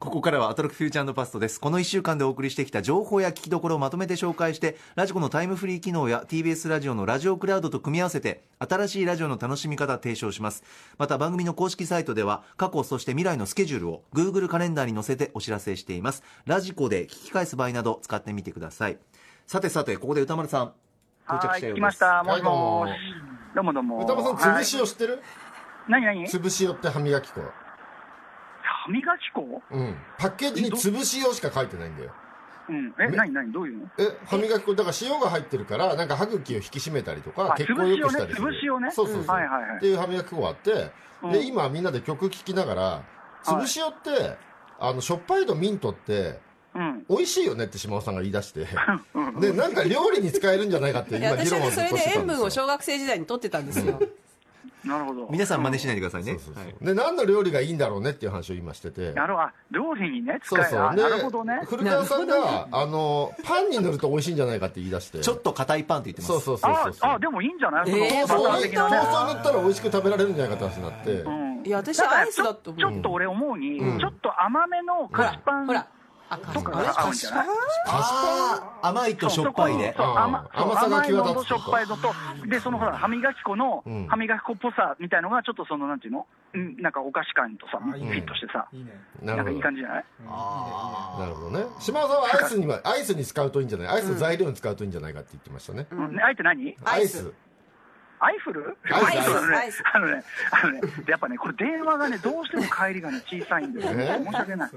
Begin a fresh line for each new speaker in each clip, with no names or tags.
ここからはアトロックフューチャーパストです。この1週間でお送りしてきた情報や聞きどころをまとめて紹介して、ラジコのタイムフリー機能や TBS ラジオのラジオクラウドと組み合わせて、新しいラジオの楽しみ方を提唱します。また番組の公式サイトでは、過去そして未来のスケジュールを Google カレンダーに載せてお知らせしています。ラジコで聞き返す場合など使ってみてください。さてさて、ここで歌丸さん、到着
はい、
したようです。
来ました。もしも
はい
ーし。どうもどうも。
歌間さん、潰し
はい
を知ってる、
何何？
潰し用って歯磨き粉。
歯磨き粉？
うん。パッケージに潰し用しか書いてないんだよ。
うん。え、
め
何何？どういうの？
え、歯磨き粉、だから塩が入ってるから、なんか歯茎を引き締めたりとか、
あ
血行を良くしたりする。
潰しをね
そうそうそう。
はいはいはい
っていう歯磨き粉があって、
うん
で、今みんなで曲聴きながら、潰し用って、あの、しょっぱいとミントって、
うん。
美味しいよねって島尾さんが言い出して、
うん
で、なんか料理に使えるんじゃないかって今議論をず
私はねそれ
っとしてたん
で塩分を
ですよ。
小学生時代に取ってたんですよ
なるほど。
皆さん真似しないでくださいね。
で、何の料理がいいんだろうねっていう話を今してて。
なるほど。あ料理にね、使える。あ
そうそう。で
なるほどね。
古川さんが、あの、パンに塗ると美味しいんじゃないかって言い出して。
ちょっと硬いパンって言ってます。
そうそうそうそうそう。
あ、あ、でもいいんじゃない？
トーストに
的なね。
トーストに塗ったら美味しく食べられるんじゃないかって話になって。
うん
いや私アイスだと思う
ちょちょっと俺思うに、
うん
ちょっと甘めの菓子パン
ほらあ菓子
とか。
パン
が合うんじゃない？
あー甘いとしょっぱいで。
甘
さが際立つ
のとしょっぱいのと、で、そのほら、歯磨き粉の
うん、
歯磨き粉っぽさみたいのが、ちょっとその、なんていうの？うんなんかお菓子感とさ、フィットしてさ、
な
んかいい。感じじゃない？
あ
なるほどね。島尾さんはアイスには、アイスに使うといいんじゃない？アイスの材料に使うといいんじゃないかって言ってましたね。
うん。ねあえて何？
アイス。
アイフル？
アイス
そうあのね
アイス
あのね、あのね、でやっぱね、これ電話がね、どうしても帰りがね、小さいんで、
え？
申し訳ない。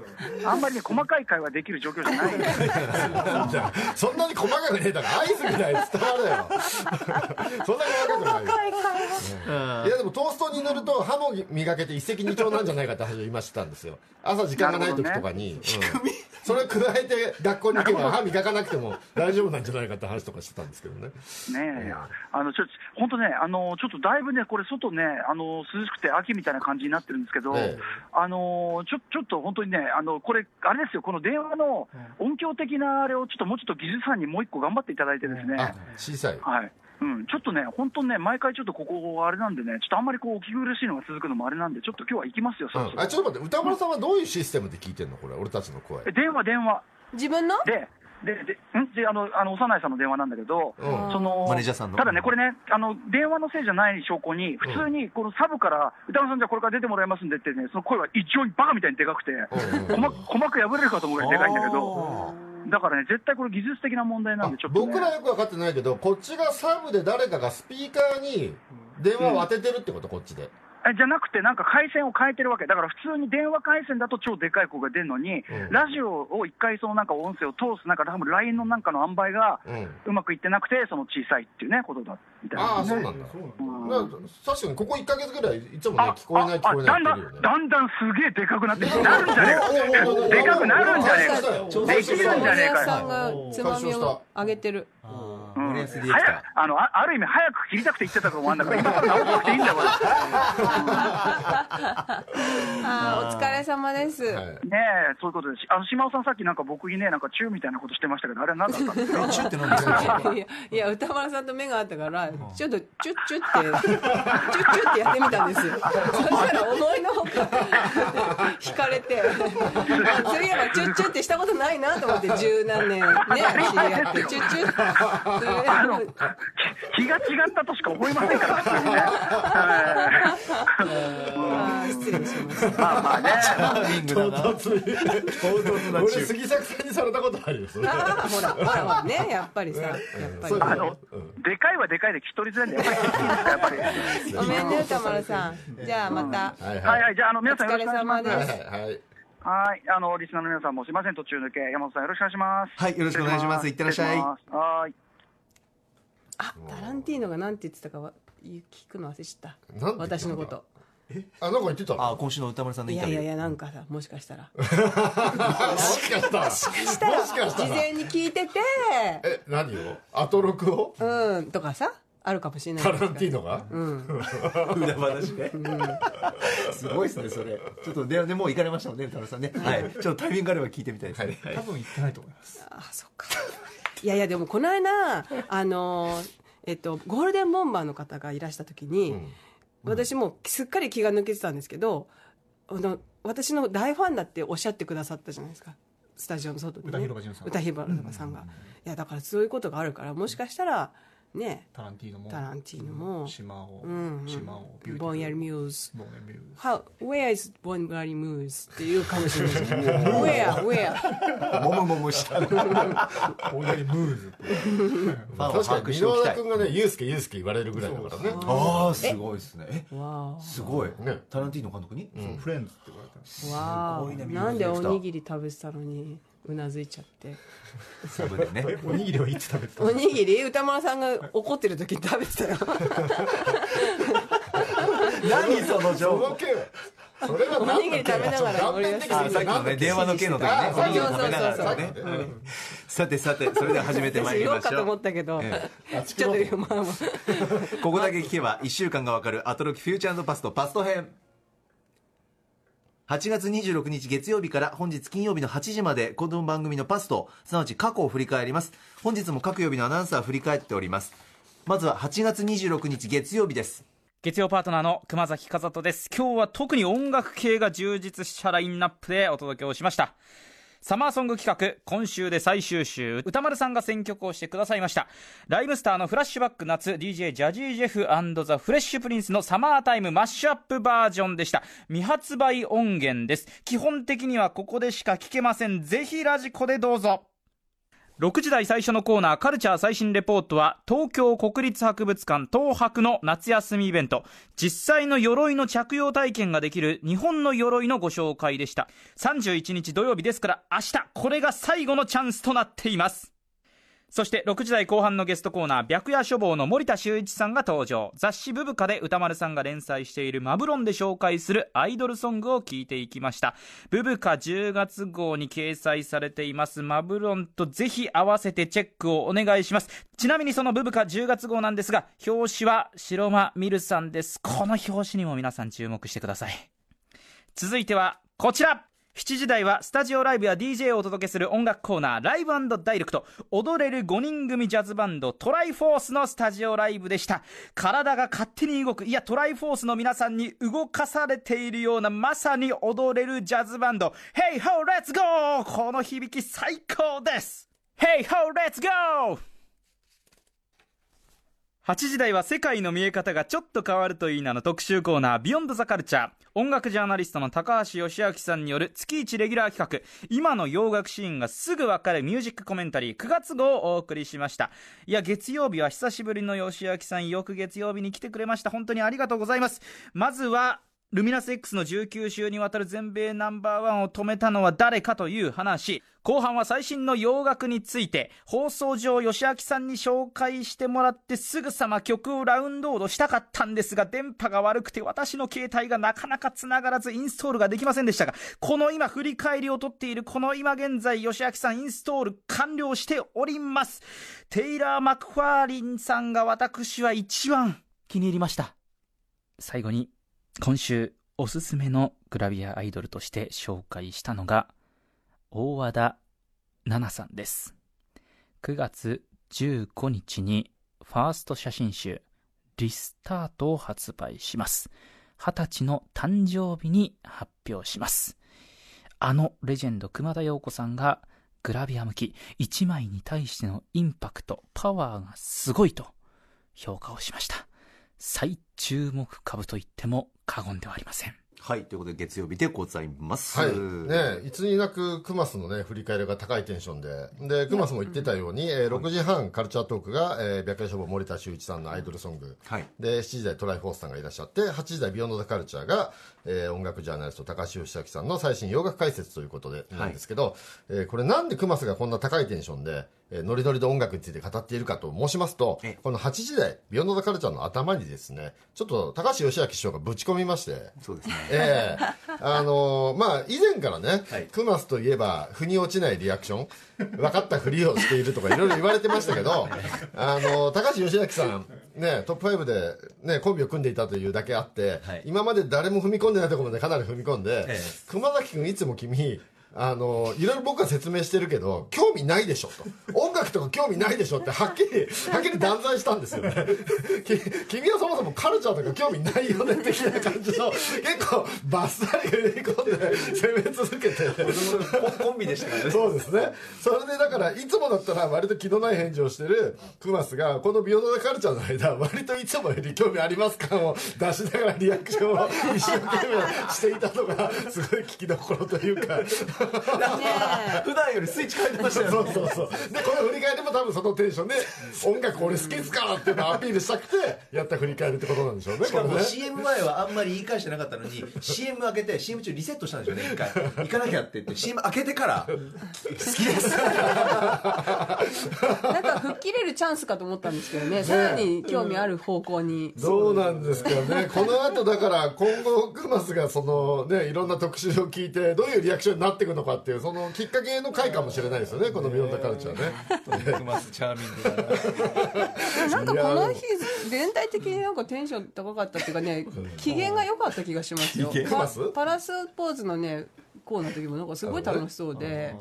あんまりね、細かい会話できる状況じゃないんで
じゃあそんなに細かくねえだろ。アイスみたいに伝わるよ。そんな細かくないよ。いやでもトーストに塗ると歯も磨けて一石二鳥なんじゃないかって話を今してたんですよ。朝時間がない時とかに。うんそれ加えて学校に行けば歯磨かなくても大丈夫なんじゃないかって話とかしてたんですけどね。
ねえ、あのちょ本当ね、あのちょっとだいぶね、これ、外ね、あの涼しくて秋みたいな感じになってるんですけど、
ええ
あのちょちょっと本当にね、あのこれ、あれですよ、この電話の音響的なあれを、ちょっともうちょっと技術さんにもう一個頑張っていただいてですね。
あ、小さい。
はいうん、ちょっとね、本当ね、毎回ちょっとここ、あれなんでね、ちょっとあんまりこう、お聞き苦しいのが続くのもあれなんで、ちょっと今日は行きますよ、そろそろ
うんあ、ちょっと待って、歌丸さんはどういうシステムで聞いてんのこれ、俺たちの声。
え電話、電話。
自分の？
で、で、で、ん？で、あの、あの、幼いさんの電話なんだけど、
うん。
その、
マネージャーさんの。
ただね、これね、あの、電話のせいじゃない証拠に、普通に、このサブから、歌丸さんじゃあこれから出てもらいますんでってね、その声は異常にバカみたいにでかくて、
うん。
鼓膜、鼓膜破れるかと思うぐらいでかいんだけど、だからね、絶対これ技術的な問題なんで、ちょっと、ね。
僕らよく分かってないけど、こっちがサブで誰かがスピーカーに電話を当ててるってこと、こっちで。
えじゃなくて、なんか回線を変えてるわけ、だから普通に電話回線だと超でかい声が出るのに、
うん。
ラジオを一回、そのなんか音声を通す、なんか多分 LINE のなんかの塩梅が
う
まくいってなくて、その小さいっていうね、ことだみたいな、
ああ、そうなんだ。
うん。
だから確かにここ1ヶ月ぐらい、いつもね、
あ
聞こえない、聞こえないね。
だんだんすげえでかくなってきて、なるんじゃねえか、でかくなるんじゃねえか、
か
できるんじゃねえ
森
か
さんがつまみをあげてる
うん
あー森安ディレク
早く
ター。
あのあある意味、早く切りたくて言ってたとこもあるんだから、今から直さなくていいんだよ、これ。
あーお疲れ様です、
はい
ねえ、そういうことです。あの島尾さん、さっきなんか僕にね、なんかチューみたいなことしてましたけど、あれは何だった？んですか
チューって何ですか
いやいや歌丸さんと目があったからちょっとチュッチュってチュッチュッってやってみたんですよそしたら思いのほか惹かれてそういえばチュッチュってしたことないなと思って十何年ね知り合ってチュッチュッ
あの、気が違ったとしか思いませんから、普通にね。
失礼しました
まあまあね。
唐突に俺、杉作さんにされたことあるよ、それ。
あーほらほらほらねやっぱりさやっぱり
あの、でかいはでかいで聞き取りづらいんで、やっぱり。
ごめんね歌丸さんじゃあまた
はい
はいはい、じゃあ、あの、
お
皆さんよ
疲れ
ろしくお願いします。
様です
はいはい。
はい、あの、リスナーの皆さんもすいません、途中抜け。山本さんよろしくお願いします。
はいよろしくお願いしますいってらっしゃい
はい。
あタランティーノがなんて言ってたかは聞くの忘れちゃった。
なんて言ってた
私のこと。
あ、なんか言ってたの？
あー今週の歌丸さんのインタビュー。
いやいやいやなんかさもしかしたら。
もしかしたら。もしかしたら。
事前に聞いてて。
え、何を？アトロクを？
うんとかさあるかもしれない。
タラ
ですから
ンティーノが？
うん。
裏話ね、すごいですねそれ。ちょっとででもう行かれましたもんね歌丸さんね。はい。ちょっとタイミングがあれば聞いてみたいですね、はい。
多分行ってないと思います。
あそっかいやいやでもこの間あのえっとゴールデンボンバーの方がいらした時に、
うん。
私もうすっかり気が抜けてたんですけどあの私の大ファンだっておっしゃってくださったじゃないですか。スタジオの外で、ね、
歌広場さん
が、いやだからそういうことがあるからもしかしたらね。
タランティーノも
タランティーノも。
島を、
うんうん。
島を
ぼんやりミューズ
ボンヤリミューズ
How, where is ぼんやりミューズっていうか もしれない where where?
もむもむした
ボンヤリムーズ
確かに箕輪田君がねユースケユースケ言われるぐらいだからね。
ああすごいですね。え？
わ
すごい。
ね。
タランティーノ監督に？
そうフレンズって言われたんです
ごいね
あなんでおにぎり食べてたのにうなずいちゃって。
サブでね。
おにぎりはいつ食べてた
おにぎり？歌丸さんが怒ってる時に食べてたよ。
何その
そ
情報
おにぎり食べながら
さっきのね電話の件の時ね
あ
おにぎり食べながらね。さてさてそれでは始めてまいりまし
私言おうかと思
ょう
ったけど、
え
ちょっとまあまあ。
ここだけ聞けば1週間がわかるアトロキフューチャーパストパスト編8月26日月曜日から本日金曜日の8時までこの番組のパスとすなわち過去を振り返ります。本日も各曜日のアナウンサー振り返っております。まずは8月26日月曜日です。
月曜パートナーの熊崎和人です。今日は特に音楽系が充実したラインナップでお届けをしました。サマーソング企画今週で最終週歌丸さんが選曲をしてくださいました。ライムスターのフラッシュバック夏 DJ ジャジージェフザ・フレッシュプリンスのサマータイムマッシュアップバージョンでした。未発売音源です。基本的にはここでしか聴けません。ぜひラジコでどうぞ。6時台最初のコーナーカルチャー最新レポートは東京国立博物館東博の夏休みイベント。実際の鎧の着用体験ができる日本の鎧のご紹介でした。31日土曜日ですから明日これが最後のチャンスとなっています。そして6時台後半のゲストコーナー白夜書房の森田修一さんが登場。雑誌ブブカで歌丸さんが連載しているマブロンで紹介するアイドルソングを聞いていきました。ブブカ10月号に掲載されていますマブロンとぜひ合わせてチェックをお願いします。ちなみにそのブブカ10月号なんですが表紙は白間ミルさんです。この表紙にも皆さん注目してください。続いてはこちら。7時台はスタジオライブや DJ をお届けする音楽コーナーライブダイレクト。踊れる5人組ジャズバンドトライフォースのスタジオライブでした。体が勝手に動く。いやトライフォースの皆さんに動かされているようなまさに踊れるジャズバンド。Hey ho let's go! この響き最高です。Hey ho let's go! 8時台は世界の見え方がちょっと変わるといいなの特集コーナービヨンドザカルチャー。音楽ジャーナリストの高橋義明さんによる月1レギュラー企画。今の洋楽シーンがすぐわかるミュージックコメンタリー9月号をお送りしました。いや月曜日は久しぶりの義明さん。よく月曜日に来てくれました。本当にありがとうございます。まずはルミナス X の19週にわたる全米ナンバーワンを止めたのは誰かという話。後半は最新の洋楽について放送上吉明さんに紹介してもらってすぐさま曲をラウンドードしたかったんですが電波が悪くて私の携帯がなかなか繋がらずインストールができませんでしたがこの今振り返りを取っているこの今現在吉明さんインストール完了しております。テイラー・マクファーリンさんが私は一番気に入りました。最後に今週おすすめのグラビアアイドルとして紹介したのが大和田奈々さんです。9月15日にファースト写真集リスタートを発売します。20歳の誕生日に発表します。あのレジェンド熊田曜子さんがグラビア向き1枚に対してのインパクトパワーがすごいと評価をしました。最注目株と言っても過言ではありません。
はいということで月曜日でございます。
はい。ねいつになくクマスのね振り返りが高いテンションで。でクマスも言ってたように、えー6時半カルチャートークが、えー、白夜書房森田修一さんのアイドルソング、
はい。
で7時台トライフォースさんがいらっしゃって8時台ビヨンドザカルチャーが、えー音楽ジャーナリスト高橋義明さんの最新洋楽解説ということでなんですけど、えーこれなんでクマスがこんな高いテンションで、えーノリノリで音楽について語っているかと申しますと
ええ。
この8時台ビヨンドザカルチャーの頭にですねちょっと高橋義明師匠がぶち込みまして。
そうですね。
ええ。あのーまあ以前からね、
はい。
クマスといえば腑に落ちないリアクション。分かったふりをしているとかいろいろ言われてましたけど あのー高橋義明さんねトップ5でねコンビを組んでいたというだけあって、
はい。
今まで誰も踏み込んでないところまでかなり踏み込んで、
ええ。
熊崎君いつも君あのいろいろ僕は説明してるけど興味ないでしょと。音楽とか興味ないでしょってはっきりはっきり断罪したんですよね。き君はそもそもカルチャーとか興味ないよね的な感じの結構バッサリ振り込んで攻め続けて。
コンビでしたからね。
そうですね。それでだからいつもだったら割と気のない返事をしてるクマスがこのビヨンド・ザ・カルチャーの間割といつもより興味あります感を出しながらリアクションを一生懸命していたのがすごい聞きどころというか
普段よりスイッチ変えてましたよね。
そうそうそう。でこの振り返りも多分そのテンションで音楽俺好きですからっていうのをアピールしたくてやった振り返りってことなんでしょうね
しかも CM 前はあんまり言い返してなかったのに CM 開けて CM 中リセットしたんでしょうね一回。行かなきゃって言って CM 開けてから好きです。
なんか吹っ切れるチャンスかと思ったんですけどね。さらに興味ある方向に。
そうなんですけどね。この後だから今後クマスがそのねいろんな特集を聞いてどういうリアクションになっていくのかっていうそのきっかけの回かもしれないですよねこの「ビヨンドカルチャーね。
クマスチャーミングだな。
なんかこの日全体的になんかテンション高かったっていうかね機嫌が良かった気がしますよ。
機嫌。
パ
ます？
パラスポーズのねコーナーの時もなんかすごい楽しそうで。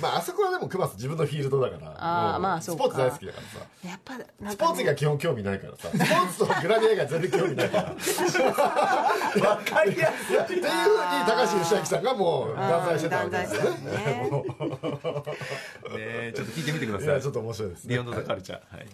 まああそこはでもクマス自分のフィールドだから。
あー
もう
まあそうか。
スポーツ大好きだからさ。
やっぱなん
スポーツが基本興味ないからさ。スポーツとグラビア以外全然興味ないから。
わかりやすい
っていうふうに高橋義明さんがもう断罪してたわけですよね。
ね。
ねちょっと聞いてみてください。
いやちょっと面白いですね。
ビヨンドザカルチャー、はい、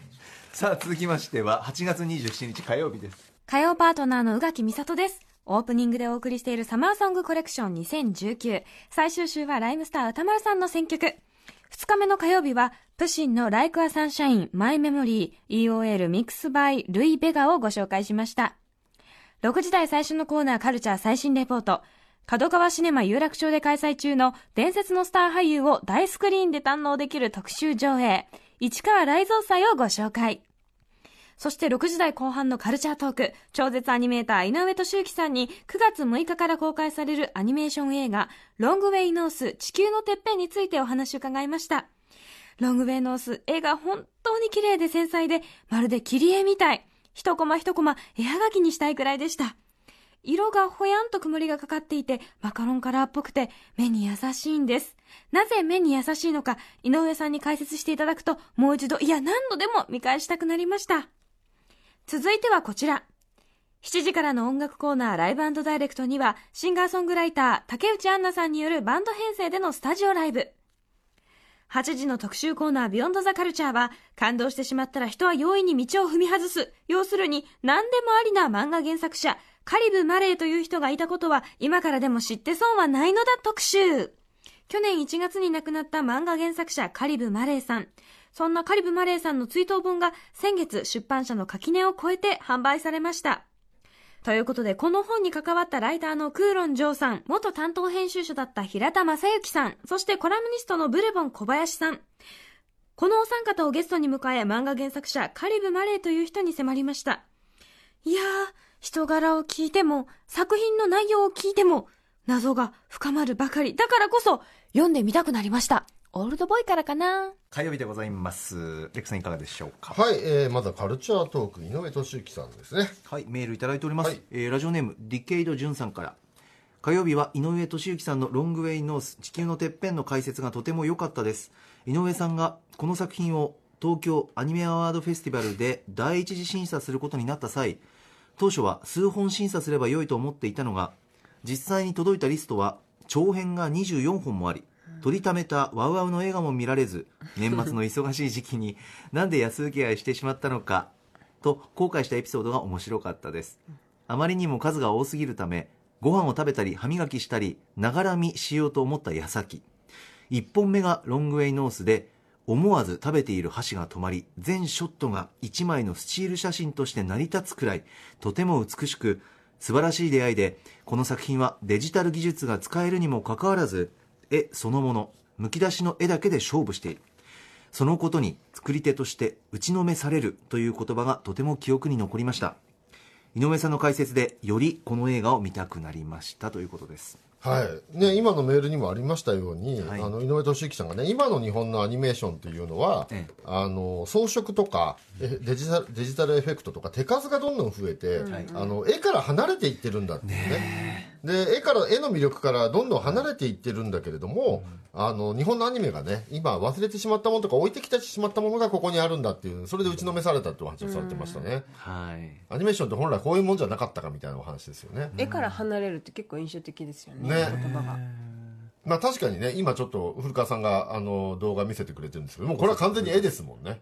さあ続きましては8月27日火曜日です。
火曜パートナーの宇垣美里です。オープニングでお送りしているサマーソングコレクション2019。最終週はライムスター歌丸さんの選曲。2日目の火曜日は、プシンの Like a Sunshine My Memory EOL Mix by ルイ・ベガをご紹介しました。6時台最初のコーナーカルチャー最新レポート。角川シネマ有楽町で開催中の伝説のスター俳優を大スクリーンで堪能できる特集上映。市川雷蔵祭をご紹介。そして6時台後半のカルチャートーク、超絶アニメーター井上俊之さんに9月6日から公開されるアニメーション映画、ロングウェイノース地球のてっぺんについてお話を伺いました。ロングウェイノース、絵が本当に綺麗で繊細で、まるで切り絵みたい。一コマ一コマ、絵はがきにしたいくらいでした。色がほやんと曇りがかかっていて、マカロンカラーっぽくて、目に優しいんです。なぜ目に優しいのか、井上さんに解説していただくと、もう一度、いや何度でも見返したくなりました。続いてはこちら。7時からの音楽コーナーライブダイレクトには、シンガーソングライター、竹内杏奈さんによるバンド編成でのスタジオライブ。8時の特集コーナービヨンドザカルチャーは、感動してしまったら人は容易に道を踏み外す。要するに、何でもありな漫画原作者、カリブ・マレーという人がいたことは、今からでも知って損はないのだ特集。去年1月に亡くなった漫画原作者カリブ・マレーさん。そんなカリブ・マレーさんの追悼本が先月出版社の垣根を超えて販売されました。ということで、この本に関わったライターのクーロン・ジョーさん、元担当編集者だった平田正幸さん、そしてコラムニストのブレボン小林さん。このお三方をゲストに迎え、漫画原作者狩撫麻礼という人に迫りました。いやー、人柄を聞いても、作品の内容を聞いても、謎が深まるばかり。だからこそ、読んでみたくなりました。オールドボーイからかな？
火曜日でございます。レックさんいかがでしょうか？
はい、えー、まずはカルチャートーク井上俊之さんですね。
はい、メールいただいております、
はい。
えーラジオネームディケイド・ジュンさんから。火曜日は井上俊之さんの「ロングウェイ・ノース地球のてっぺん」の解説がとても良かったです。井上さんがこの作品を東京アニメアワードフェスティバルで第一次審査することになった際当初は数本審査すれば良いと思っていたのが実際に届いたリストは長編が24本もあり取りためたワウワウの映画も見られず年末の忙しい時期になんで安請け合いしてしまったのかと後悔したエピソードが面白かったです。あまりにも数が多すぎるためご飯を食べたり歯磨きしたりながら見しようと思った矢先。1本目がロングウェイノースで思わず食べている箸が止まり全ショットが1枚のスチール写真として成り立つくらいとても美しく素晴らしい出会いでこの作品はデジタル技術が使えるにもかかわらず絵そのものむき出しの絵だけで勝負している。そのことに作り手として打ちのめされるという言葉がとても記憶に残りました井上さんの解説でよりこの映画を見たくなりましたということです
はい。ね、今のメールにもありましたように、
はい。
あの井上俊之さんがね今の日本のアニメーションというのは、
ええ。
あの装飾とかえデジタルデジタルエフェクトとか手数がどんどん増えて、あの絵から離れていってるんだっていうね。で絵から絵の魅力からどんどん離れていってるんだけれども、あの日本のアニメがね今忘れてしまったものとか置いてきてしまったものがここにあるんだっていうそれで打ちのめされたってお話をされてましたね、
はい。
アニメーションって本来こういうもんじゃなかったかみたいなお話ですよね、
絵から離れるって結構印象的ですよね
ね。まあ確かにね今ちょっと古川さんがあの動画見せてくれてるんですけどもうこれは完全に絵ですもんね。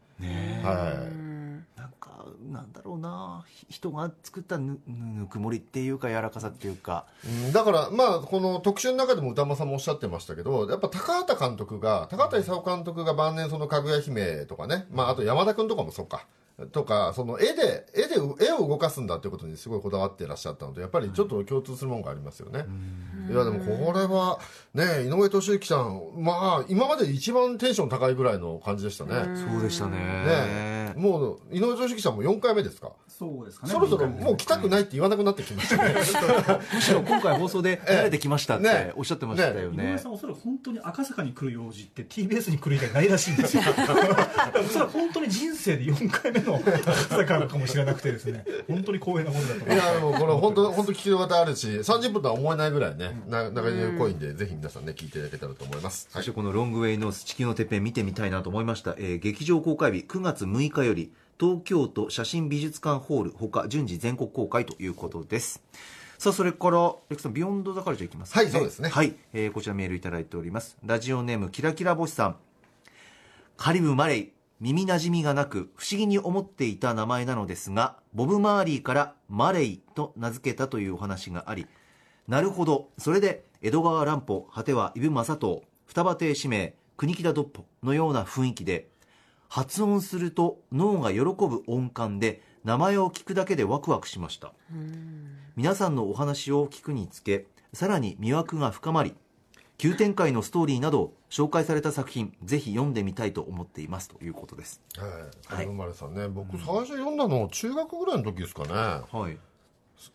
はい。
なんかなんだろうなひ人が作ったぬぬくもりっていうか柔らかさっていうか。
うんだからまあこの特集の中でも歌間さんもおっしゃってましたけどやっぱ高畑監督が高畑勲監督が晩年その「かぐや姫」とかね、まあ、あと山田君とかもそうかとかその絵で絵で絵を動かすんだっていうことにすごいこだわってらっしゃったのでやっぱりちょっと共通するものがありますよね、い。やでもこれはね井上俊之さんまあ今まで一番テンション高いぐらいの感じでしたね、
そうでしたね。
ね。もう井上俊之さんも4回目ですか？
そうですかね。
そろそろもう来たくないって言わなくなってきましたね。
むしろ今回放送で 慣れてきましたっ
ね。
ておっしゃってましたよ
井
ね。
上さんおそらく本当に赤坂に来る用事って TBS に来る以外ないらしいんですよ。お そらく本当に人生で4回目の赤坂かもしれなくてですね本当に光栄なもんだと
い
思います
やでもこれ本当本当聞き方あるし30分とは思えないぐらいねな長い濃いんでぜひ皆さんね聞いていただけたらと思います、はい
そしてこのロングウェイノース地球のてっぺん見てみたいなと思いました、えー劇場公開日9月6日より東京都写真美術館ホールほか順次全国公開ということです。さあそれからレクさんビヨンドザカルチャーいきますか
はいそうですね。
はい、えーこちらメールいただいております。ラジオネームキラキラ星さん。カリブ・マレイ耳なじみがなく不思議に思っていた名前なのですがボブ・マーリーからマレイと名付けたというお話がありなるほど。それで江戸川乱歩果ては伊武正藤双葉亭氏名国木田ドッポのような雰囲気で発音すると脳が喜ぶ音感で名前を聞くだけでワクワクしました。皆さんのお話を聞くにつけさらに魅惑が深まり急展開のストーリーなど紹介された作品ぜひ読んでみたいと思っています。ということです。
はい。生まれさんね僕最初読んだの中学ぐらいの時ですかね。
はい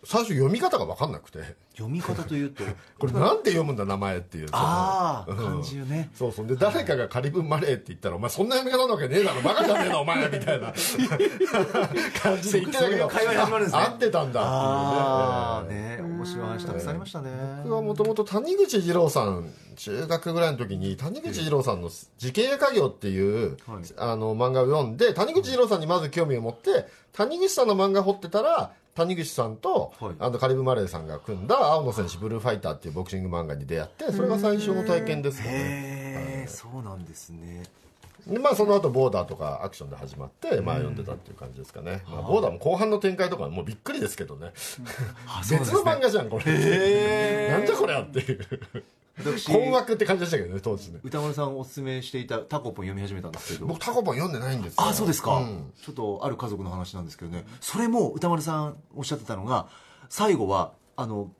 最初読み方が分かんなくて。
読み方というと。
これなんて読むんだ名前っていう。
ああ
うん。
漢字をね。
そうそう。で誰かがカリブンマレーって言ったら「お前そんな読み方なわけねえだろ。バカじゃねえなお前」みたいな。感じで言ってたけど
会話に始まるんです
合ってたんだっていうね。
ね。面白い話たくさんありましたね。
僕はもともと谷口二郎さん中学ぐらいの時に谷口二郎さんの「事件や家業」っていう、
はい。
あの漫画を読んで谷口二郎さんにまず興味を持って谷口さんの漫画掘ってたら谷口さんと、
はい。
あのカリブ・マレーさんが組んだ「青の戦士ブルーファイター」っていうボクシング漫画に出会ってそれが最初の体験ですよね。
そうなんですね。
でまあその後ボーダーとかアクションで始まって、まあ読んでたっていう感じですかね、まあ、ボーダーも後半の展開とかもうびっくりですけどね。別の漫画じゃんこれ。なんじゃこりゃっていう。
私
困惑って感じでしたけどね当時ね。
歌丸さんおすすめしていたタコポン読み始めたんですけど。
僕タコパン読んでないんですよ。
あそうですか、
ん。
ちょっとある家族の話なんですけどね。それも歌丸さんおっしゃってたのが最後はあの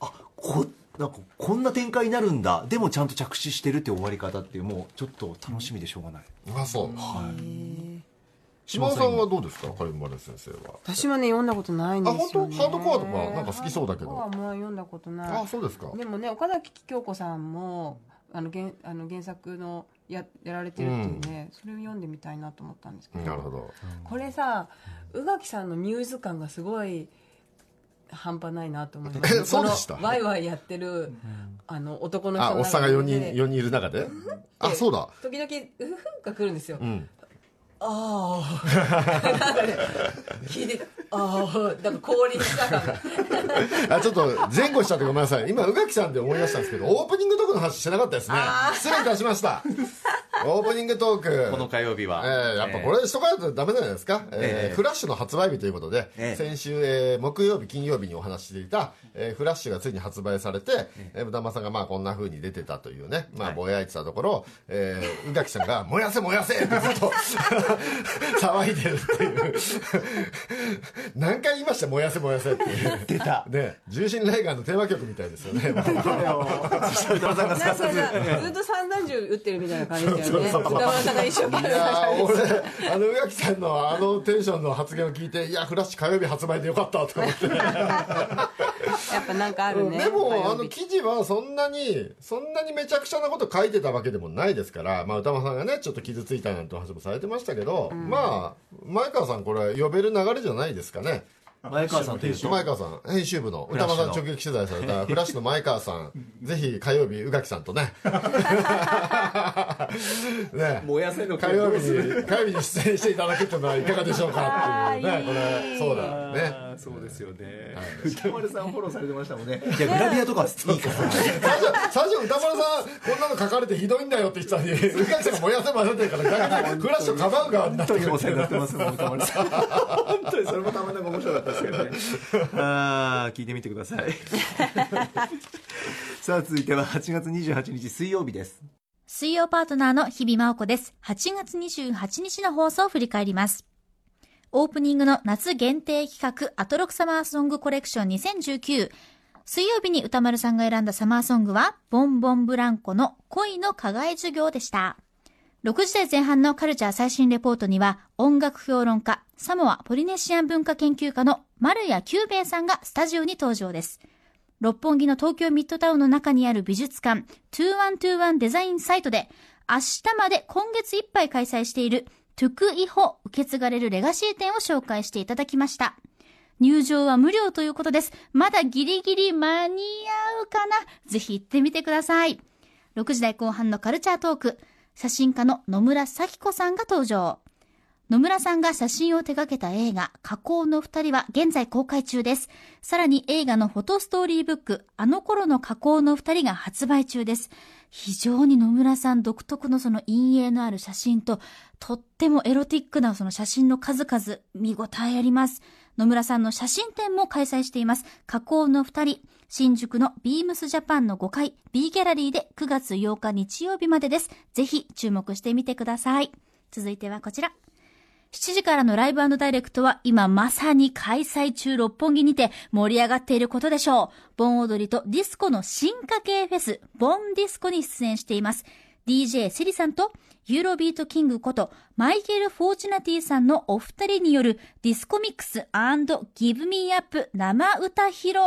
あこなんかこんな展開になるんだ。でもちゃんと着地してるって終わり方っていうもうちょっと楽しみでしょうがない、
あそう島田さんはどうですか？カリブ・マレー先生は。
私はね読んだことないんですよ、ね、
あ本当？ハードコアとかなんか好きそうだけど。
ハードコアも読んだことない。
あそうですか。
でもね岡崎京子さんもあの原あの原作のややられてるっていうね、それを読んでみたいなと思ったんですけど。
なるほど。
これさ宇垣さんのミューズ感がすごい半端ないなと思います。
えそうでした？
ワイワイやってる、あの男の人の
あおっさんが4人
で
4人いる中で？あそうだ。
時々うふふが来るんですよ、
うん
ああ 聞いてああなんか氷した感が
あちょっと前後しちゃってごめんなさい。今宇垣さんで思い出したんですけどオープニングトークの話してなかったですね。失礼いたしました。オープニングトーク。
この火曜日は、
えーやっぱこれしとかないとダメじゃないですか、えー
ええ
フラッシュの発売日ということで、
ええ
先週、えー木曜日金曜日にお話ししていた、えーフラッシュがついに発売されて、えー、歌間さんがまあこんな風に出てたというね、まあ、ぼやいてたところ、えー宇垣さんが「燃やせ燃やせ!」ってずっと 騒いでるっていう何回言いました「燃やせ燃やせ」って。
出た。
ね。重心レイガンのテーマ曲みたいですよね。
歌丸さんず
ずっと散弾銃撃ってるみたいな感じだよね。歌丸さんが一生懸命。
いやー俺あの宇垣さんのあのテンションの発言を聞いていやフラッシュ火曜日発売でよかったと思って。
やっぱなんかあるね。
でもあの記事はそんなにそんなにめちゃくちゃなこと書いてたわけでもないですから、まあ、歌間さんがねちょっと傷ついたなんてお話もされてましたけど、まあ前川さんこれ呼べる流れじゃないですかね。
前川さんというと
前川さん編集部の歌間さん直撃取材されたフラッシュの前川さん。ぜひ火曜日宇垣さんとね。ね。
燃やせの
火曜日に火曜日に出演していただくというのはいかがでしょうかっていうねこれ。そうだね。
そうですよね。歌丸さんフォローされてましたもんね。いやグラビアとかはいいから
最初最初歌丸さんこんなの書かれてひどいんだよって言ってたのに宇垣さんが燃やせてるからフラッシュをかばう側になってくる。
本当にお世話になってますもん歌丸さん本当にそれもたまんなく面白かったですけどねああ聞いてみてください さあ続いては8月28日水曜日です
水曜パートナーの日々真央子です。8月28日の放送を振り返ります。オープニングの夏限定企画アトロクサマーソングコレクション2019。水曜日に歌丸さんが選んだサマーソングは、ボンボンブランコの恋の課外授業でした。6時台前半のカルチャー最新レポートには、音楽評論家、サモアポリネシアン文化研究家の丸谷久兵衛さんがスタジオに登場です。六本木の東京ミッドタウンの中にある美術館2121デザインサイトで明日まで今月いっぱい開催しているトゥクイホ受け継がれるレガシー展を紹介していただきました。入場は無料ということです。まだギリギリ間に合うかな？ぜひ行ってみてください。6時台後半のカルチャートーク。写真家の野村咲子さんが登場。野村さんが写真を手掛けた映画、加工の二人は現在公開中です。さらに映画のフォトストーリーブック、あの頃の加工の二人が発売中です。非常に野村さん独特のその陰影のある写真と、とってもエロティックなその写真の数々、見応えあります。野村さんの写真展も開催しています。加工の二人、新宿のビームスジャパンの5階 B ギャラリーで9月8日日曜日までです。ぜひ注目してみてください。続いてはこちら。7時からのライブダイレクトは今まさに開催中六本木にて盛り上がっていることでしょう。盆踊りとディスコの進化系フェス、ボンディスコに出演しています。DJ セリさんとユーロビートキングことマイケル・フォーチュナティさんのお二人によるディスコミックス Give Me Up 生歌披露。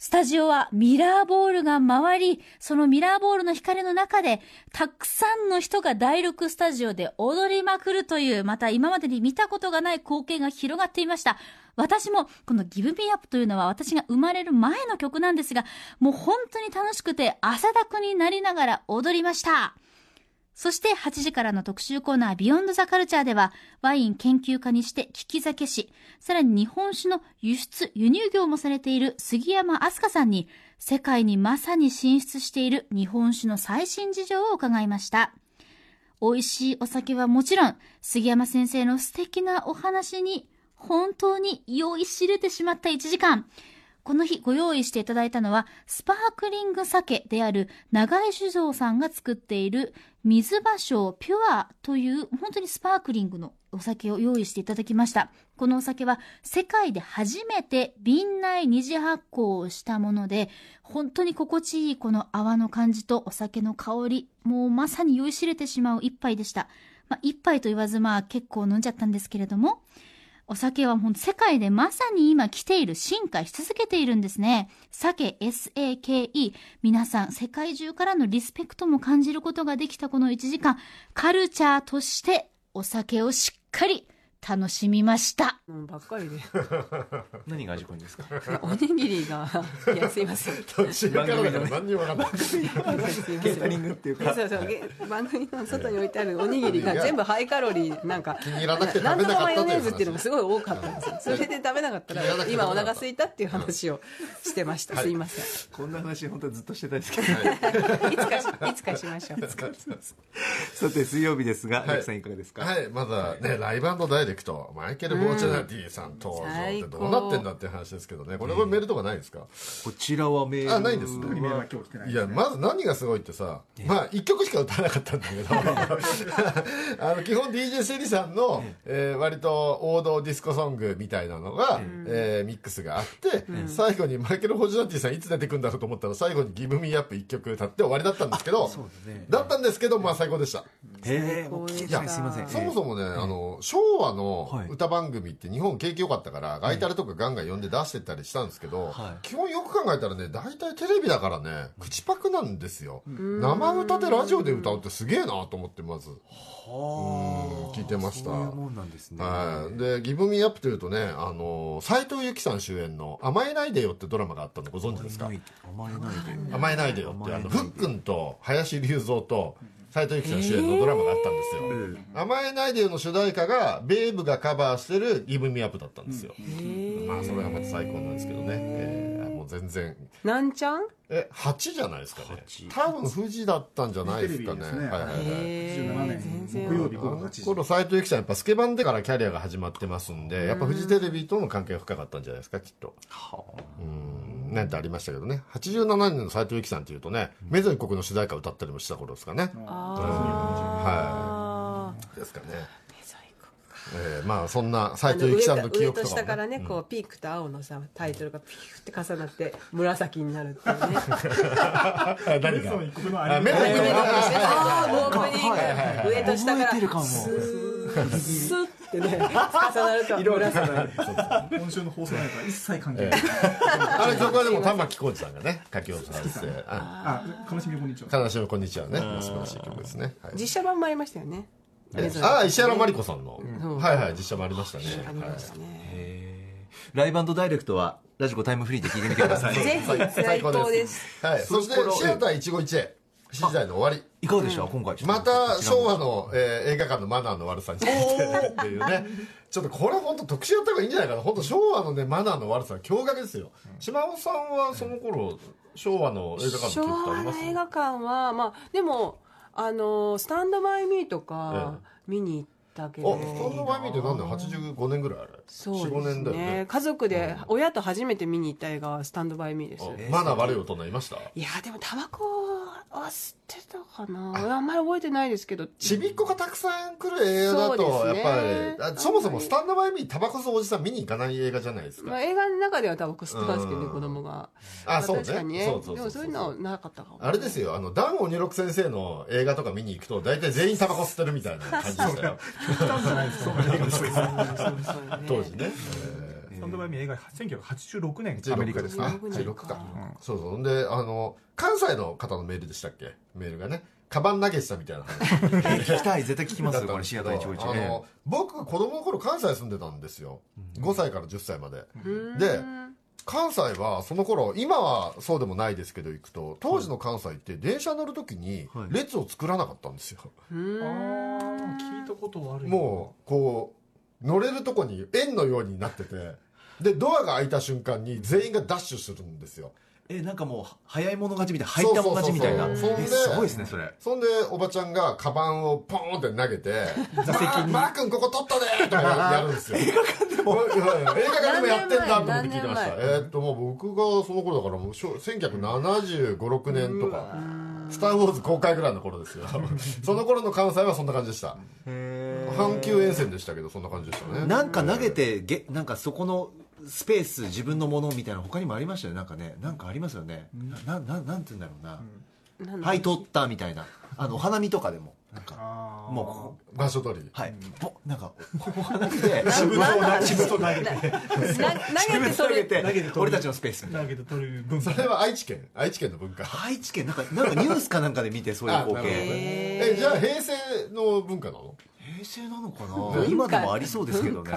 スタジオはミラーボールが回り、そのミラーボールの光の中で、たくさんの人が第6スタジオで踊りまくるという、また今までに見たことがない光景が広がっていました。私も、このギブミーアップというのは私が生まれる前の曲なんですが、もう本当に楽しくて汗だくになりながら踊りました。そして8時からの特集コーナービヨンドザカルチャーではワイン研究家にして聞き酒師、さらに日本酒の輸出、輸入業もされている杉山飛鳥さんに世界にまさに進出している日本酒の最新事情を伺いました。美味しいお酒はもちろん、杉山先生の素敵なお話に本当に酔いしれてしまった1時間。この日ご用意していただいたのは、スパークリング酒である長井酒造さんが作っている水芭蕉ピュアという本当にスパークリングのお酒を用意していただきました。このお酒は世界で初めて瓶内二次発酵をしたもので、本当に心地いいこの泡の感じとお酒の香り、もうまさに酔いしれてしまう一杯でした。まあ、一杯と言わずまあ結構飲んじゃったんですけれども、お酒は本当世界でまさに今来ている進化し続けているんですね。酒 SAKE 皆さん世界中からのリスペクトも感じることができたこの1時間カルチャーとしてお酒をしっかり楽しみました。
もうばっかりで。
何が味濃いんですか？
おにぎりがいやすいません。
途中からだから何にも分かんない。
すいません
ケータリングっていうか。
そうそうげ番組の外に置いてあるおにぎりが全部ハイカロリーなんか
気に入らなくて
なん
と
マヨネーズっていうのがすごい多かったんですよ。それで食べなかったら今お腹空いたっていう話をしてました、すいません。
こんな話本当はずっとしてたんですけど。
い。つかしいつかしましょう。
さて水曜日ですが、
はい。
さんいかがですか、
はい、まだね、ライブダイレクト、マイケル・フォーチュナティさん登場ってどうなってんだっていう話ですけどね、これ、これメールとかないですか、
こちらはメール
あ、ないんですね。
メールは今日来てない
いや、まず何がすごいってさ、まあ、一曲しか歌わなかったんだけど、あの、基本 DJ セリさんの、えー割と王道ディスコソングみたいなのが、えーミックスがあって、最後にマイケル・フォーチュナティさんいつ出てくるんだろうと思ったら、最後にギブ・ミー・アップ一曲歌って終わりだったんですけど、だったんですけど、まあ最高でした。
へえ。お聞きすいません。
そもそもね、あの昭和の
はい。
歌番組って日本景気良かったから、ガイタレとかガンガン呼んで出してったりしたんですけど、
はい。
基本よく考えたらね、大体テレビだからね、口パクなんですよ。生歌でラジオで歌うってすげえなと思って、まず。うん聞いてました。
そういうもんなんですね。
はい。で、ギブミーアップというとね、あの、斎藤由貴さん主演の甘えないでよってドラマがあったんでご存知ですか？
甘えない。で。
甘えないでよって、あの、ふっくんと林隆三と斎藤由貴さん主演のドラマがあったんですよ。甘えないでよの主題歌が、ベイブがカバーしてるギブミーアップだったんですよ。まあ、それがまた最高なんですけどね。えーもう全然。
なんちゃん？
え、8じゃないですかね
8。
多分富士だったんじゃないですかね。
テレビですね
はいはいはい。
へ
27
ー全然
年木曜日
あ
午後8
の
時
頃斎藤由貴さんやっぱスケバンでからキャリアが始まってますんでやっぱフジテレビとの関係が深かったんじゃないですかきっとうんなんてありましたけどね。87年の斎藤由貴さんっていうとね「メゾン一国」の主題歌歌ったりもした頃ですかね。
あー。
ですかね。えーまあそんな斎藤由貴さんの記
上
憶とかもね。
と下からね、こうピークと青のさタイトルがピューって重なって紫になるっていうね。
あ 何が？
メゾン一国のアニメ
あメゾン一国の
ああもうオープニング。上と下から。
覚えてるかも
スッってね 重なると紫
今週の放送なんか一切関係ない。
あれ曲はでも玉置浩二さんがね書き下ろされてあ
あ悲しみこんにちは。
悲しみこんにちはね。素晴らしい曲ですね。はい。
実写版もありましたよね。
えああ石原真理子さんの。
ん。
はいはい実写もありましたね。
ありましたね。
ライブダイレクトはラジコタイムフリーで聞いてみてください。
ぜひ最高です。
はい、そしてシアター一期一会7時台の終わり。
いかがでした？今回。
また昭和の、えー映画館のマナーの悪さについてっていうね。ちょっとこれ本当特集やった方がいいんじゃないかな。本当昭和のねマナーの悪さは驚愕ですよ。島尾さんはその頃昭和の映画館の記
昭
憶あ
和
ります？
の映画館はまあでもあのスタンドバイミーとか見に行ったけ
あ
ど。
スタンドバイミーって何年85年ぐらいあれ。
そう
45
です
年だよね。
ね。家族で親と初めて見に行った映画はスタンドバイミーです。
あマナー悪い大人いました？
いやでもタバコは吸ってたかな？あんまり覚えてないですけど。
ちびっこがたくさん来る映画だとやっぱり。あそもそもスタンドバイミータバコ吸うおじさん見に行かない映画じゃないですか。
まあ、映画の中ではタバコ吸ってますけどね
うん。
子供が。
あそうね。
確かにね。
そうそうそうそう。
でもそういうのはなかったかも。
あれですよ、あの、ダン鬼六先生の映画とか見に行くと、大体全員タバコ吸ってるみたいな感じでしたよ。当時ね。
スタンドバイミー映画1986年
16
アメリカですね
あ16か。そうそう。んで、あの、関西の方のメールでしたっけ？メールがね。カバン投げしたみたいな話。
聞きたい。絶対聞きますよこれシアター一
僕、子供の頃関西住んでたんですよ。5歳から10歳まで。で、関西はその頃今はそうでもないですけど行くと当時の関西って電車乗る時に
はい。
列を作らなかったんですよ、
あー。聞いたことはあるよ。
もうこう乗れるとこに円のようになっててでドアが開いた瞬間に全員がダッシュするんですよ。
えなんかもう早い者勝ちみたいな入った者勝ちみたいな
そう。そうそうそう
えすごいですねそれ。
そんでおばちゃんがカバンをポーンって投げて「座席にマー君ここ取ったで!」とかやるんですよ。映画館でも。映画館でもやってんだと思って聞いてました。えーっともう僕がその頃だからもう1975、6年とか「スター・ウォーズ」公開ぐらいの頃ですよ。その頃の関西はそんな感じでした。阪急沿線でしたけどそんな感じでしたね。
なんか投げてげなんかそこのスペース自分のものみたいな他にもありましたよね。なんかねなんかありますよね。なななんて言うんだろうな、
なん。だ
はい取ったみたいな。あのお花見とかでも。なんかもうここ
場所取り。
はい。ぼなんかお花見で
しぶと投げて
な投げて
投げて
投げて取る。
俺たちのスペース
投げて取る文化。
それは愛知県。愛知県の文化。
愛知県なんかなんかニュースかなんかで見てそういう光景。
えじゃあ平成の文化なの？
平成なのかな？今でもありそうですけどね。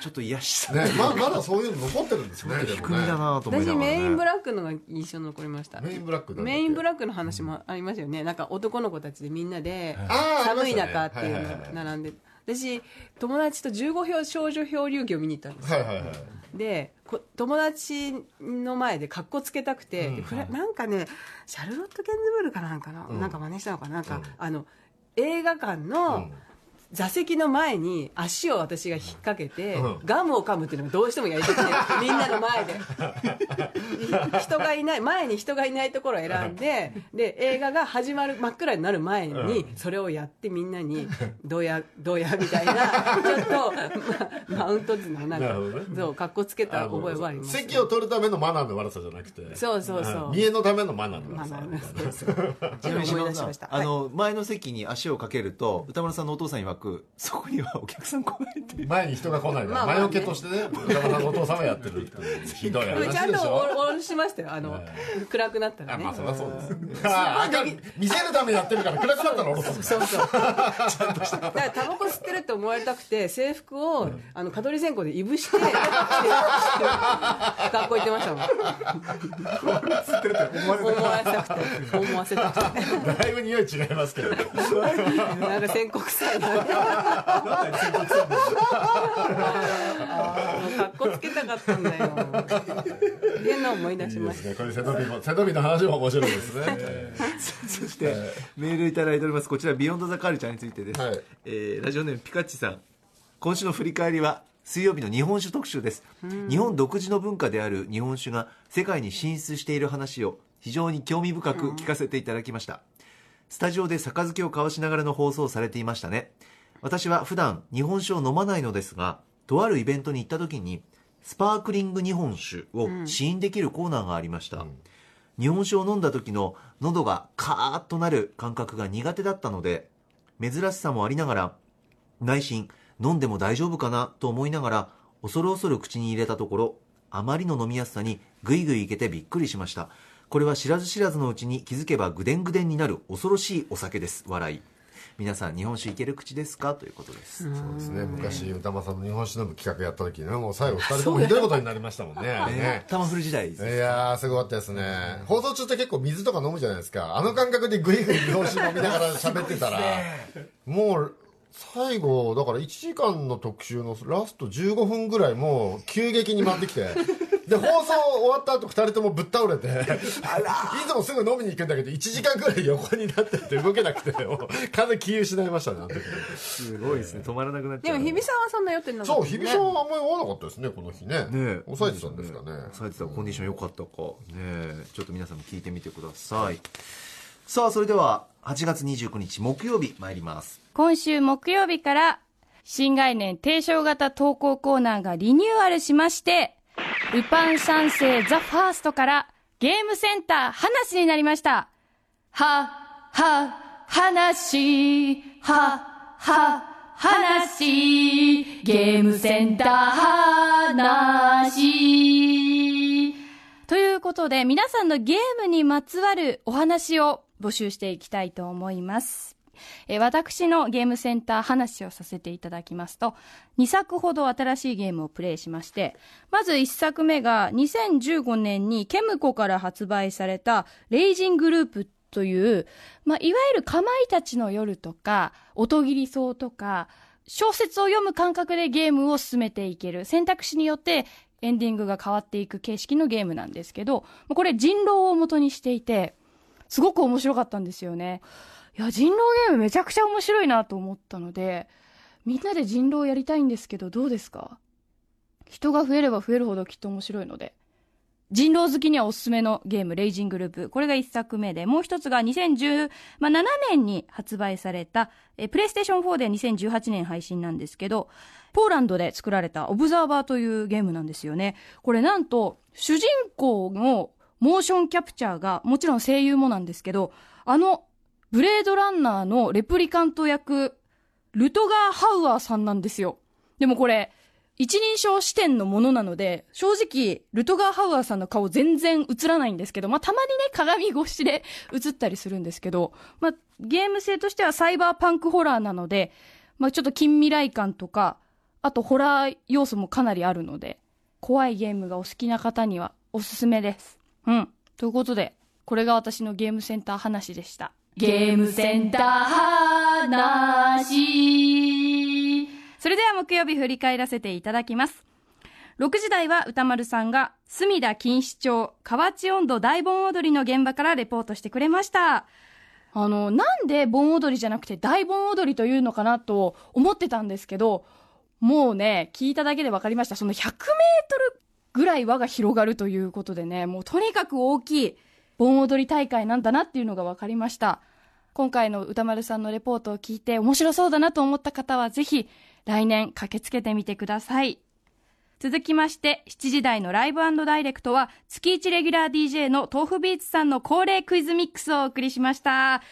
ちょっと癒しさ
ねままだそういうの残ってるんですねでも
低めだなと思いな
私
がら、ね、
メインブラックのが印象に残りました
メインブラック
メインブラックの話もありますよねなんか男の子たちでみんなで寒い中っていうの並んで私友達と15票少女漂流記を見に行ったんですよ
はいはいはい
でこ友達の前で格好つけたくて、でフラなんかねシャルロット・ゲンズブールかなんかな、
うん
なんか真似したのかななんか、
うん
あの映画館の、
うん
座席の前に足を私が引っ掛けて、
うん。
ガムを噛むっていうのがどうしてもやりたくて みんなの前で。人がいない前に人がいないところを選んでで映画が始まる真っ暗になる前にそれをやってみんなに「どうやどうや」みたいなちょっと、まマウントのなんか
ね。
そう格好つけた覚えはあります
席を取るためのマナーの悪さじゃなくて。
そうそうそう。
見栄のためのマナーの
まあ
悪さ
ちなみにあの前の席に足をかけると歌丸さんのお父さん曰くそこにはお客さん来ないって
前に人が来ないから、
まあまあね。
魔除けとしてね歌丸さんのお父様やってるっていう ひどい話
これちゃんと
でしょ
おろしましたよ。あの、暗くなったらね。
あまあそりゃそうです。あ明るい見せるためにやってるから暗くなったらおろす
そうそう。だからタバコ吸ってるって思われたくて制服をあの蚊取り線香でいぶして 学校行ってましたもん。
吸ってるって思われて
思わせたくて。思わせたくて。
だいぶ匂い違いますけど。
なんか宣告臭いなかっこつけたかったんだよ。っていうのを思い出し
いい
ました。
ですね。これ背伸びも背伸びの話も面白いですね。
そして、メールいただいております。こちらビヨンドザカルチャーについてです、
はい。
えーラジオネームピカッチさん。今週の振り返りは水曜日の日本酒特集です。日本独自の文化である日本酒が世界に進出している話を非常に興味深く聞かせていただきました、スタジオで杯を交わしながらの放送をされていましたね私は普段日本酒を飲まないのですがとあるイベントに行った時にスパークリング日本酒を試飲できるコーナーがありました、日本酒を飲んだ時の喉がカーッとなる感覚が苦手だったので珍しさもありながら内心飲んでも大丈夫かなと思いながら恐る恐る口に入れたところあまりの飲みやすさにぐいぐいいけてびっくりしました。これは知らず知らずのうちに気づけばぐでんぐでんになる恐ろしいお酒です。笑い皆さん日本酒いける口ですか？ということです。
そうですね。昔歌間さんの日本酒飲む企画やった時ねもう最後二人ともひどいことになりましたもんね。ね。
タマフル時代です
いやーすごかったですね。放送中って結構水とか飲むじゃないですか。あの感覚でグイグイ日本酒飲みながら喋ってたらもう最後だから1時間の特集のラスト15分ぐらいもう急激に回ってきて で放送終わった後2人ともぶっ倒れていつもすぐ飲みに行くんだけど1時間ぐらい横になってて動けなくてもう完全に気失いましたねあの時。
すごいですね。止まらなくなっちゃう。
でも日比さんはそんな酔ってなかった
そう日比さんはあんまり合わなかったですねこの日ね。
ねえ。
抑えてたんですかね。
抑えてた。コンディション良かったか。ねえ。ちょっと皆さんも聞いてみてください。さあそれでは8月29日木曜日参ります
今週木曜日から新概念提唱型投稿コーナーがリニューアルしまして、ルパン三世ザ・ファーストからゲームセンター話になりました。は、は、話、は、は、話、ゲームセンター話。ということで、皆さんのゲームにまつわるお話を募集していきたいと思います。えー私のゲームセンター話をさせていただきますと、2作ほど新しいゲームをプレイしまして、まず1作目が2015年にケムコから発売されたレイジングループという、まあ、いわゆるかまいたちの夜とか、音切り草とか、小説を読む感覚でゲームを進めていける。選択肢によってエンディングが変わっていく形式のゲームなんですけど、これ人狼を元にしていて、すごく面白かったんですよね。いや、人狼ゲームめちゃくちゃ面白いなと思ったので、みんなで人狼やりたいんですけど、どうですか？人が増えれば増えるほどきっと面白いので。人狼好きにはおすすめのゲーム、レイジングループ。これが一作目で、もう一つが2017年に発売された、えプレイステーション4で2018年配信なんですけど、ポーランドで作られたオブザーバーというゲームなんですよね。これなんと、主人公のモーションキャプチャーが、もちろん声優もなんですけど、あの、ブレードランナーのレプリカント役、ルトガー・ハウアーさんなんですよ。でもこれ、一人称視点のものなので、正直、ルトガー・ハウアーさんの顔全然映らないんですけど、まあ、たまにね、鏡越しで映ったりするんですけど、まあ、ゲーム性としてはサイバーパンクホラーなので、まあ、ちょっと近未来感とか、あとホラー要素もかなりあるので、怖いゲームがお好きな方にはおすすめです。うん。ということで、これが私のゲームセンター話でした。ゲームセンター話。それでは木曜日振り返らせていただきます。6時台は歌丸さんが、隅田錦糸町河内温度大盆踊りの現場からレポートしてくれました。あの、なんで盆踊りじゃなくて大盆踊りというのかなと思ってたんですけど、もうね、聞いただけで分かりました。その100メートルぐらい輪が広がるということでね、もうとにかく大きい盆踊り大会なんだなっていうのが分かりました。今回の歌丸さんのレポートを聞いて面白そうだなと思った方はぜひ来年駆けつけてみてください。続きまして、7時台のライブダイレクトは、月1レギュラー DJ の豆腐ビーツさんの恒例クイズミックスをお送りしました。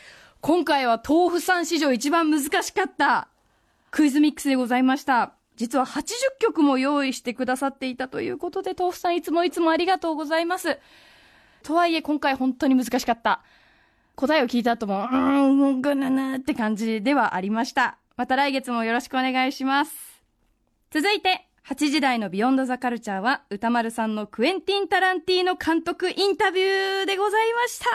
今回は豆腐さん史上一番難しかった。クイズミックスでございました。実は80曲も用意してくださっていたということで、豆腐さんいつもいつもありがとうございます。とはいえ今回本当に難しかった。答えを聞いた後も、うーん、ぐぬぬって感じではありました。また来月もよろしくお願いします。続いて、8時台のビヨンドザカルチャーは、歌丸さんのクエンティン・タランティーノ監督インタビューでございました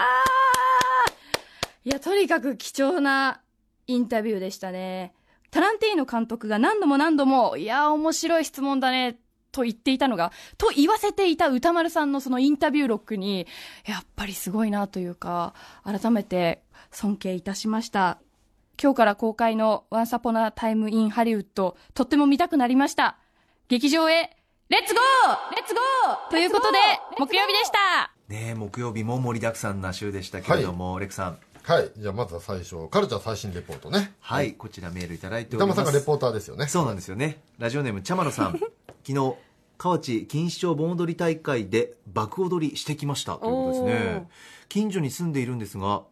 いや、とにかく貴重なインタビューでしたね。タランティーノ監督が何度も何度も、いや、面白い質問だね、と言っていたのが、と言わせていた歌丸さんのそのインタビューロックに、やっぱりすごいなというか、改めて尊敬いたしました。今日から公開の Once Upon a Time in Hollywood、とっても見たくなりました。劇場へ、レッツゴーレッツゴーということで、木曜日でした。
ねえ木曜日も盛りだくさんな週でしたけれども、レクさん
はい。じゃあまずは最初カルチャー最新レポートね。
はい、こちらメールいただいてお
歌
ります。
間さんがレポーターですよね。
そうなんですよね。ラジオネームちゃまのさん。昨日河内錦糸町盆踊り大会で爆踊りしてきました。ということです
おー。
ね近所に住んでいるんですが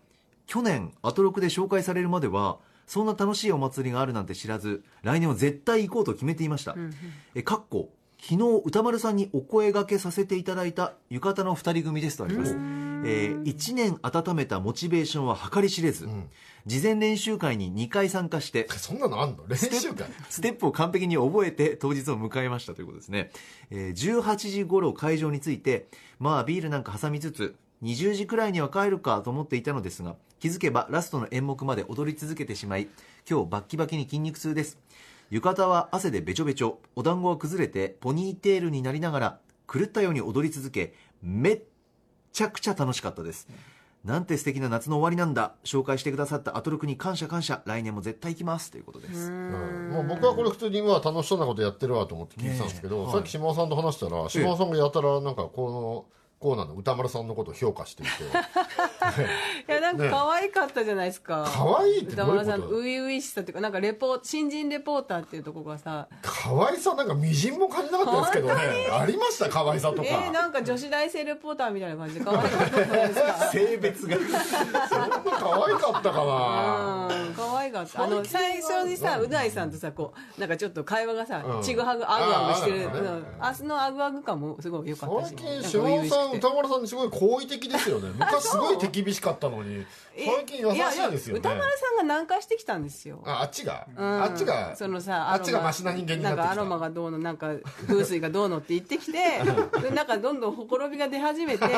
去年アトロクで紹介されるまではそんな楽しいお祭りがあるなんて知らず来年は絶対行こうと決めていました、えかっこ昨日歌丸さんにお声掛けさせていただいた浴衣の二人組ですとあります、えー、1年温めたモチベーションは計り知れず、事前練習会に2回参加して
そんなのあんの？練習会？
ステップを完璧に覚えて当日を迎えましたということですね、えー18時頃会場に着いてまあビールなんか挟みつつ20時くらいには帰るかと思っていたのですが気づけばラストの演目まで踊り続けてしまい今日バッキバキに筋肉痛です浴衣は汗でべちょべちょ。お団子は崩れてポニーテールになりながら狂ったように踊り続けめっちゃくちゃ楽しかったです。なんて素敵な夏の終わりなんだ。紹介してくださったアトロクに感謝感謝。来年も絶対行きます。ということです。
うん。もう僕はこれ普通にまあ楽しそうなことやってるわと思って聞いてたんですけど、
ねえ
さっき島尾さんと話したら島尾さんがやたらなんかこのコーナーの。歌丸さんのことを評価していて
いやなんか可愛かったじゃないですか、
可愛いってどういうこと？
歌丸さんの初々しさっていうかなんかレポー新人レポーターっていうところがさ。
可愛さなんかみじんも感じなかったですけどね。ありました可愛さとか、
えー、なんか女子大生レポーターみたいな感じで可愛かった。じゃないですか
性別が。
そんな可愛かったかな。
うん可愛かったあの最初にさうないさんとさこうなんかちょっと会話がさ、
うん。
ちぐはぐあぐあぐしてる
ああああ
うん。あそのあぐあぐ感もすごい良かったし
最近島尾さん歌丸さんにすごい好意的ですよね。昔すごい手厳しかったのに最近優しいですよね。
歌丸さんが南下してきたんですよ。
ああっちが、
うん。
あっちが？
そのさ
あっちがマシな人間になってきた。
んかアロマがどうのなんか風水がどうのって言ってきてでなんかどんどんほころびが出始めて。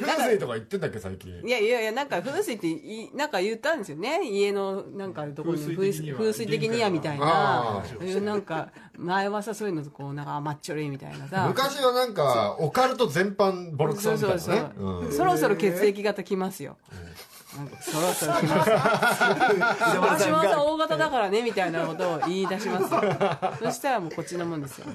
風水とか言ってんだっけ最近。
いやいやいやなんか風水っていなんか言ったんですよね。家のなんかところに風水風水的にはみたいな。なんか前はさそういうのこうなんか甘っちょろいみたいなさ。
昔はなんかオカルト全般ボロクソみたいなね。
そうそうそう
う。ん。
そろそろ血液型きますよ、なんかそろそろ来ます川島さん大型だからねみたいなことを言い出しますよ。そしたらもうこっちのもんですよ。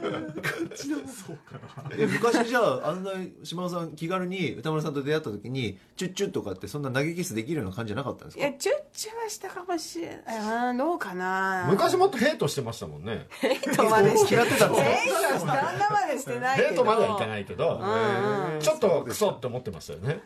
え昔じゃああんな島尾さん気軽に歌丸さんと出会った時にチュッチュッとかってそんな投げキスできるような感じじゃなかったんですか？
いやチュッチュはしたかもしれないあーどうかな。
昔もっとヘイトしてましたもんね。
ヘイトまでして ヘイトはしたんだまでしてないけど。
ヘイトまではいかないけど。
うんうん。
ちょっとクソって思ってましたよね。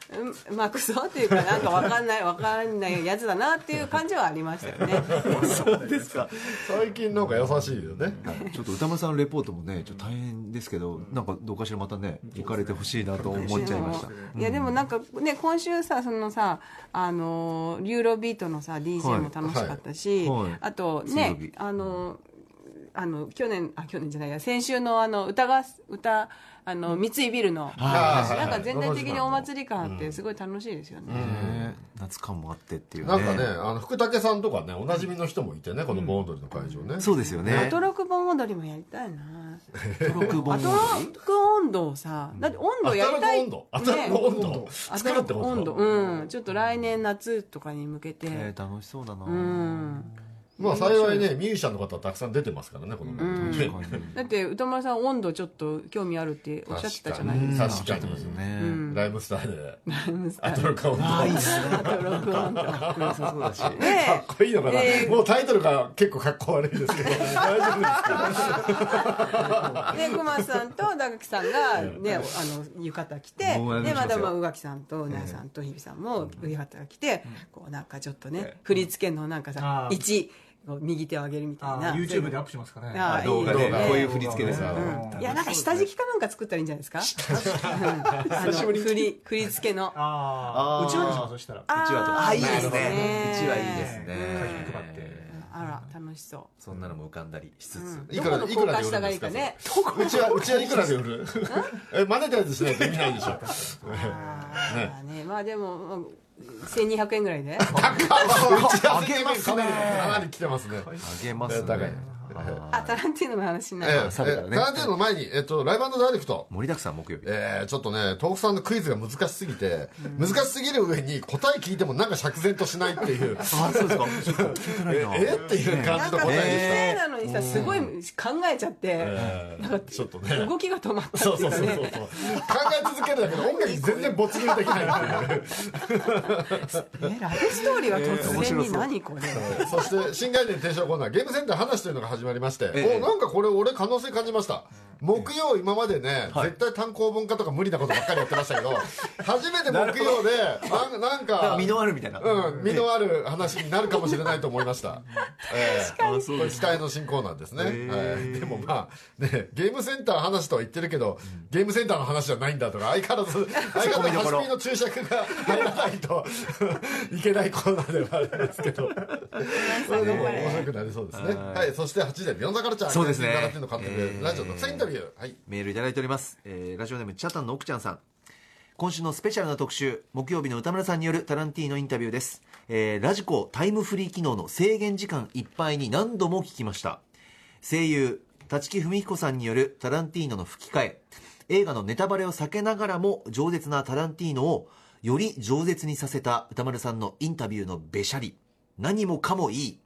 うんまあクソっていうかなんかわかんないわかんないやつだなっていう感じはありましたよね。
そうですか。
最近なんか優しいよね。
ちょっと歌丸さんのレポートもねちょっと大変ですけどなんかどうかしらまたね行かれてほしいなと思っちゃいました。
いやでもなんかね今週さそのさあのユーロビートのさ DJ も楽しかったし、
はい。はい。
あとねあのあの去年あ去年じゃないや先週のあの歌が歌あの三井ビルの。なんか全体的にお祭り感あってすごい楽しいですよね、
ね。夏感もあってっていうね。
なんかねあの福武さんとかねおなじみの人もいてねこの盆踊りの会場ね。
そうですよね。
アトロク盆踊りもやりたいな。
トロク盆
アトロク温度をさだって温度やりたい。
温度アトロク温度
ア
作るってこと
トロク温度うん。ちょっと来年夏とかに向けて、
えー楽しそうだな。
うん
まあ幸いねミュージシャンの方たくさん出てますからねこの番組。ね
だって歌丸さん温度ちょっと興味あるっておっしゃってたじゃないですか。
確かに。
ね
ライムスターで。
ライムスター。
アトロカウント
ああいいっすね
あと録音と
良さそうだし
かっこいいのかな、
え。ー
もうタイトルが結構かっこ悪いですけど。大丈夫ですか？
で 熊さんと高木さんがねあの浴衣着てで
しますよ
またまあ宇垣さんとうさんと日比さんも浴衣着てこうなんかちょっとね振り付けのなんかさ
あー。
1こう右手を上げるみたい
あ
な
YouTube でアップしますかね。
動画で。こういう振り付けです。よ
うんいやなんか下敷きかなんか作ったらいいんじゃないですか？うんあの振り振り付けの。
うちわにしますそしたら。
うちわとか。あいいですね。
ね
うちわいいですね。
書き配って。
あら楽しそ
そんなのも浮かんだりしつつ、
う
いくらで売
高架下が
るんですか？
いいか。ね
うちはうちはいくらで売る？え真似たやつしないと意味ないでしょ。
あーねまあでもまあ1200円ぐらいで。
うちは上げますね。かなり来てますね。
あげますね。
高い
あタランティーノの話にな
え
る
え
サブからね。
タランティーノの前に、えっと、ライブダイレクト。
盛りだくさん木曜日。
えー、ちょっとね豆腐さんのクイズが難しすぎて、難しすぎる上に答え聞いてもなんか釈然としないっていう。
あそうですか。聞いてない
え
な。
えっていう感
なんか先
じの答えでした、
生なのにさすごい考えちゃって
えーちょっとね。
動きが止まった
そう
ってい
そううそうそう。
かね
考え続けるだけで音楽に全然没入できない。っていう
えラブストーリーは突然に何これ。
そして新概念提唱コーナーゲームセンター話というのが始まりまして、
ええ。
おなんかこれ俺可能性感じました木曜今までね、絶対単行本化とか無理なことばっかりやってましたけど 初めて木曜でなんなん
なん
か
か身のあるみたいな、
うん、身のある話になるかもしれないと思いました。ええ
あそう
これ期待の新コーナーですね。
へえ
はい。でもまあ、ね、ゲームセンター話とは言ってるけど、ゲームセンターの話じゃないんだとか、相変わらず、相変わらず、橋見の注釈が入らないといけないコーナーではありますけど、それでも面白くなりそうですね。はい、そして8時でビヨンザカルチャー、
そうですね。
ガラティの監督
え
で、
え
ラジオ特製インタビュー。はい。
メールいただいております、えーラジオネームチャタンの奥ちゃんさん。今週のスペシャルな特集木曜日の歌村さんによるタランティーノインタビューです、えーラジコタイムフリー機能の制限時間いっぱいに何度も聞きました。声優立木文彦さんによるタランティーノの吹き替え。映画のネタバレを避けながらも饒舌なタランティーノをより饒舌にさせた歌丸さんのインタビューのべしゃり。何もかもいい。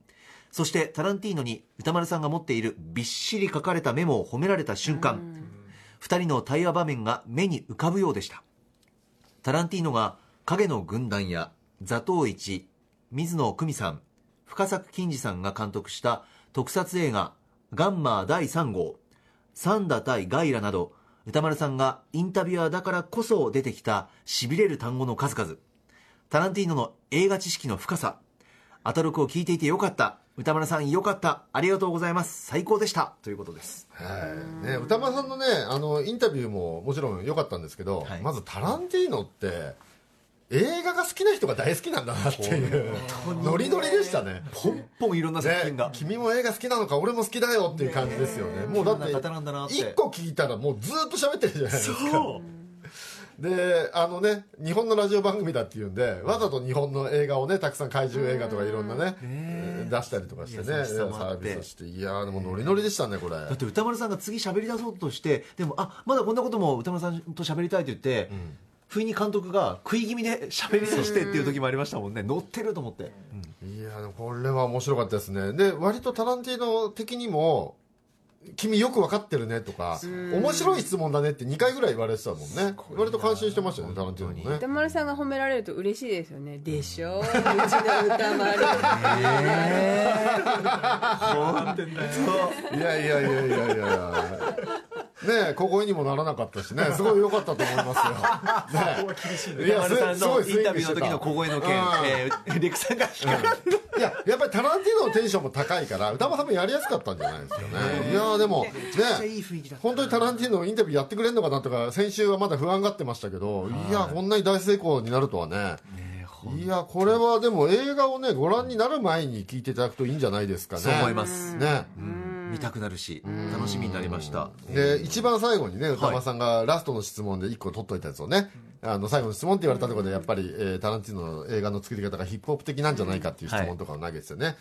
そしてタランティーノに歌丸さんが持っているびっしり書かれたメモを褒められた瞬間二人の対話場面が目に浮かぶようでした。タランティーノが影の軍団や座頭市水野久美さん深作金次さんが監督した特撮映画「ガンマー第3号」「サンダ対ガイラ」など歌丸さんがインタビュアーだからこそ出てきたしびれる単語の数々。タランティーノの映画知識の深さアトロクを聞いていてよかった歌丸さんよかった。ありがとうございます。最高でした。ということです。
はい。ね、歌丸さんのねあのインタビューももちろん良かったんですけど、
はい。
まずタランティーノって映画が好きな人が大好きなんだなっていうノリノリでしたね。
ポンポンいろんな作品が、
ね君も映画好きなのか俺も好きだよっていう感じですよね。もうだって
方なんだなって。
1個聞いたらもうずっと喋ってるじゃないですかであのね日本のラジオ番組だっていうんでわざと日本の映画をねたくさん怪獣映画とかいろんなねえー出したりとかしてねサービスして。いやーでもノリノリでしたねこれ。
だって歌丸さんが次喋り出そうとしてでもあまだこんなことも歌丸さんと喋りたいと言って、不意に監督が食い気味で喋り出してっていう時もありましたもんね。乗ってると思って、
いやでもこれは面白かったですね。で割とタランティーノ的にも「君よく分かってるね」とか「面白い質問だね」って2回ぐらい言われてたもんね。割と感心してましたよねタランティーノもね
歌丸さんが褒められると嬉しいですよ。ねでしょううちの歌丸
いやいやいやいやいやいやねえ小声にもならなかったしね。すごい良かったと思いますよ、ね、い
歌丸さんの
す
インタビューの時の小声の件、
うん。
えーレクさんが
いややっぱりタランティーノのテンションも高いから歌間さんもやりやすかったんじゃないですかね。いやでもね本当にタランティーノのインタビューやってくれるのかなとか先週はまだ不安がってましたけどいやこんなに大成功になるとはね。いやこれはでも映画をねご覧になる前に聞いていただくといいんじゃないですかね。
そう思います。
ね
見たくなるし楽しみになりました。
で一番最後にね歌間さんがラストの質問で1個取っといたやつをねあの最後の質問って言われたところでやっぱり、えータランティーノの映画の作り方がヒップホップ的なんじゃないかっていう質問とかを投げててね、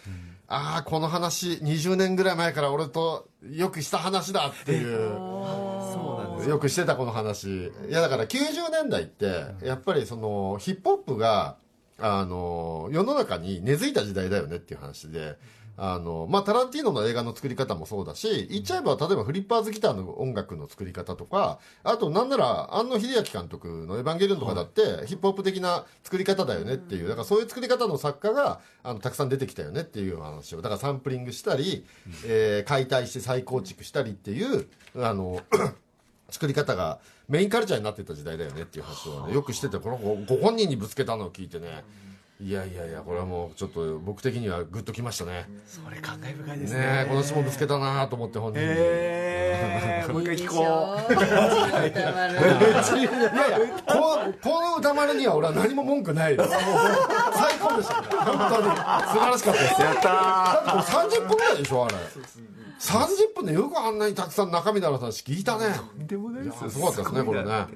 ああこの話20年ぐらい前から俺とよくした話だっていう。
そう。なんです
よ。くしてたこの話。いやだから90年代ってやっぱりそのヒップホップがあの世の中に根付いた時代だよねっていう話であの、まあ、タランティーノの映画の作り方もそうだし、言っちゃえば、例えばフリッパーズギターの音楽の作り方とか、あと、なんなら、庵野秀明監督のエヴァンゲリオンとかだって、ヒップホップ的な作り方だよねっていう、だからそういう作り方の作家が、あの、たくさん出てきたよねっていう話を、だからサンプリングしたり、えー解体して再構築したりっていう、あの、作り方がメインカルチャーになってた時代だよねっていう話をね、よくしてて、このごご本人にぶつけたのを聞いてね、いやいやいや、これはもうちょっと僕的にはグッときましたね。
それ感慨深いですね
ねえ、この質問ぶつけたなと思って本人に。
へーもう一回聞こう
いやいや、このこの歌丸には俺は何も文句ないです。もう最高でしたね。本当に。素晴らしかったです。
やった
だってこれ30分ぐらいでしょ、あれ。30分でよくあんなにたくさん中身のある話聞いたね。
ーでもないですよ
すごかったですね、これね。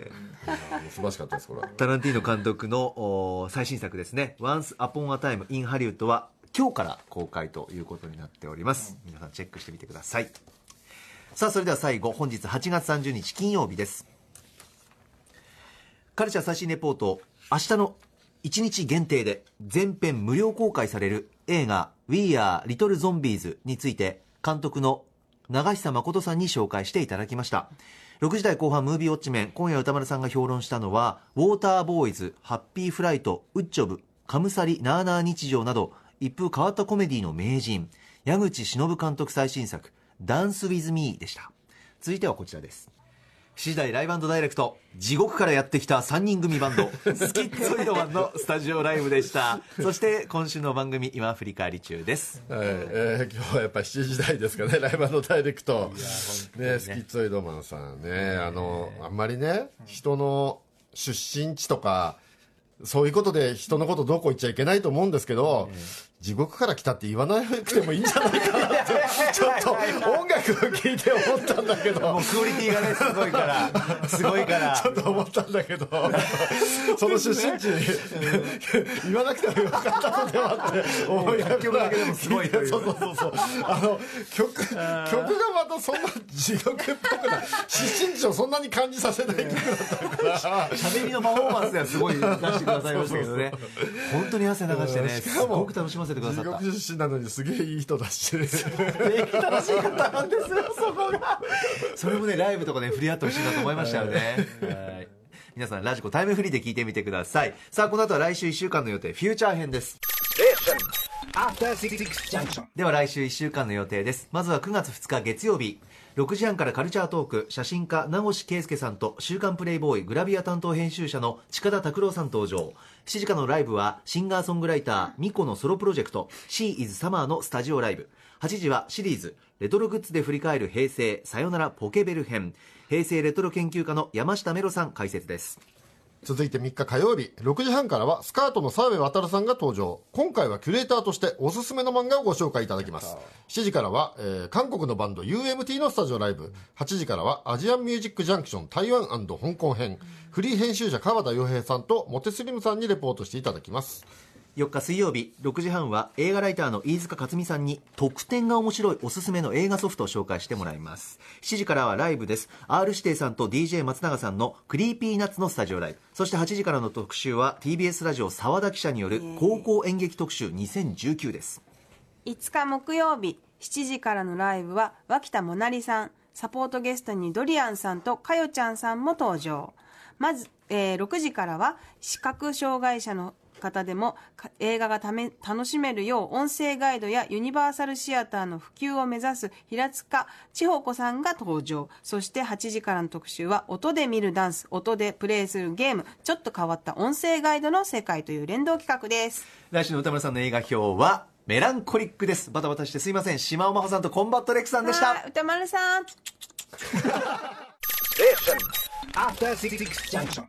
素晴らしかったです、これ。
タランティーノ監督のお最新作ですね「Once Upon a Time in Hollywood」は今日から公開ということになっております。皆さんチェックしてみてください。さあそれでは最後本日8月30日金曜日です。カルチャー最新レポート明日の1日限定で全編無料公開される映画「We Are Little Zombies」について監督の長久誠さんに紹介していただきました6時台後半ムービーウォッチメン今夜歌丸さんが評論したのはウォーターボーイズハッピーフライトウッチョブカムサリナーナー日常など一風変わったコメディの名人矢口忍監督最新作ダンスウィズミーでした。続いてはこちらです。7時台ライブダイレクト。地獄からやってきた3人組バンド。スキッツォイドマンのスタジオライブでした。そして今週の番組今振り返り中です。
はい。えー今日はやっぱり7時台ですかね、ライブのダイレクト、ね、スキッツォイドマンさんね、あのあんまりね、人の出身地とか、そういうことで人のことどうこう言っちゃいけないと思うんですけど、地獄から来たって言わなくてもいいんじゃないかなちょっと音楽を聴いて思ったんだけど。
もうクオリティがねすごいからすごいから
ちょっと思ったんだけど、その出身地、言わなくてもよかったのではって思いながら。
曲だけでもすごいう
そうそうそうそう。あの、曲、曲がまたそんな地獄っぽくない。出身地をそんなに感じさせない曲だったから。
喋りのパフォーマンスではすごい出してくださいましたけどね本当に汗流してねすごく楽しませてくださった
地獄出身なのにすげえいい人だし。
楽しい方なんですよそこが。それもねライブとかね触れ合ってほしいなと思いましたよね。はい。皆さんラジコタイムフリーで聞いてみてください。さあこの後は来週1週間の予定。フューチャー編です。では来週1週間の予定です。まずは9月2日月曜日6時半からカルチャートーク写真家名越圭介さんと週刊プレイボーイグラビア担当編集者の近田拓郎さん登場。7時からのライブはシンガーソングライターミコのソロプロジェクトシー・イズ・サマーのスタジオライブ。8時はシリーズレトログッズで振り返る平成さよならポケベル編。平成レトロ研究家の山下メロさん解説です。
続いて3日火曜日。6時半からはスカートの澤部渉さんが登場。今回はキュレーターとしておすすめの漫画をご紹介いただきます。7時からは、えー韓国のバンド UMT のスタジオライブ。8時からはアジアンミュージックジャンクション台湾香港編。フリー編集者川田洋平さんとモテスリムさんにレポートしていただきます
4日水曜日6時半は映画ライターの飯塚克味さんに特典が面白いおすすめの映画ソフトを紹介してもらいます。7時からはライブです。R 指定さんと DJ 松永さんのクリーピーナッツのスタジオライブ。そして8時からの特集は TBS ラジオ澤田記者による高校演劇特集2019です。
5日木曜日7時からのライブは脇田もなりさんサポートゲストにドリアンさんとかよちゃんさんも登場。まず、えー6時からは視覚障害者の方でもか映画がため楽しめるよう音声ガイドやユニバーサルシアターの普及を目指す平塚千穂子さんが登場。そして8時からの特集は音で見るダンス音でプレイするゲーム。ちょっと変わった音声ガイドの世界という連動企画です。
来週の宇多丸さんの映画評はメランコリックです。バタバタしてすいません。島尾真帆さんとコンバット REC さんでした。
宇多丸さん。
After Six Junction.